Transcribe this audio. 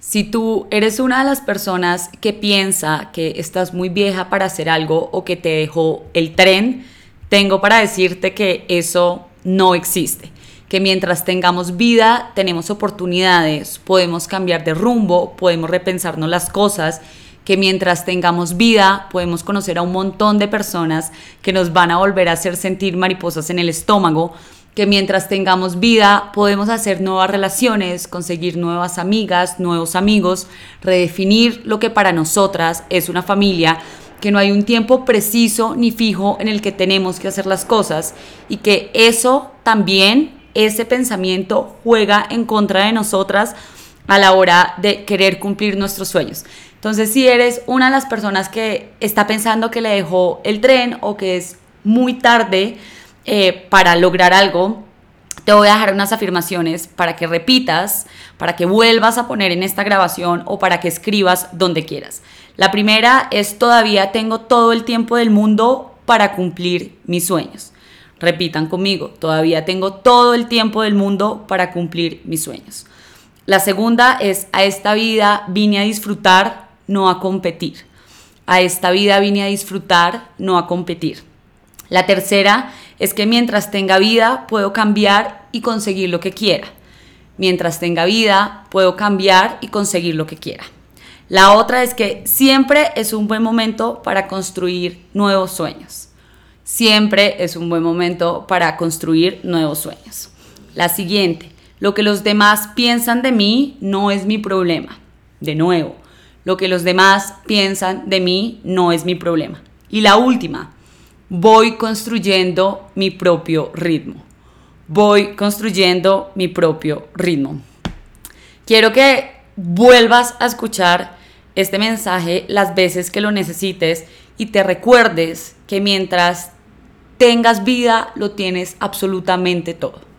Si tú eres una de las personas que piensa que estás muy vieja para hacer algo o que te dejó el tren, tengo para decirte que eso no existe. Que mientras tengamos vida, tenemos oportunidades, podemos cambiar de rumbo, podemos repensarnos las cosas que mientras tengamos vida podemos conocer a un montón de personas que nos van a volver a hacer sentir mariposas en el estómago, que mientras tengamos vida podemos hacer nuevas relaciones, conseguir nuevas amigas, nuevos amigos, redefinir lo que para nosotras es una familia, que no hay un tiempo preciso ni fijo en el que tenemos que hacer las cosas y que eso también, ese pensamiento juega en contra de nosotras a la hora de querer cumplir nuestros sueños. Entonces, si eres una de las personas que está pensando que le dejó el tren o que es muy tarde eh, para lograr algo, te voy a dejar unas afirmaciones para que repitas, para que vuelvas a poner en esta grabación o para que escribas donde quieras. La primera es todavía tengo todo el tiempo del mundo para cumplir mis sueños. Repitan conmigo, todavía tengo todo el tiempo del mundo para cumplir mis sueños. La segunda es a esta vida vine a disfrutar, no a competir. A esta vida vine a disfrutar, no a competir. La tercera es que mientras tenga vida puedo cambiar y conseguir lo que quiera. Mientras tenga vida puedo cambiar y conseguir lo que quiera. La otra es que siempre es un buen momento para construir nuevos sueños. Siempre es un buen momento para construir nuevos sueños. La siguiente, lo que los demás piensan de mí no es mi problema. De nuevo, lo que los demás piensan de mí no es mi problema. Y la última, voy construyendo mi propio ritmo. Voy construyendo mi propio ritmo. Quiero que vuelvas a escuchar este mensaje las veces que lo necesites y te recuerdes que mientras tengas vida lo tienes absolutamente todo.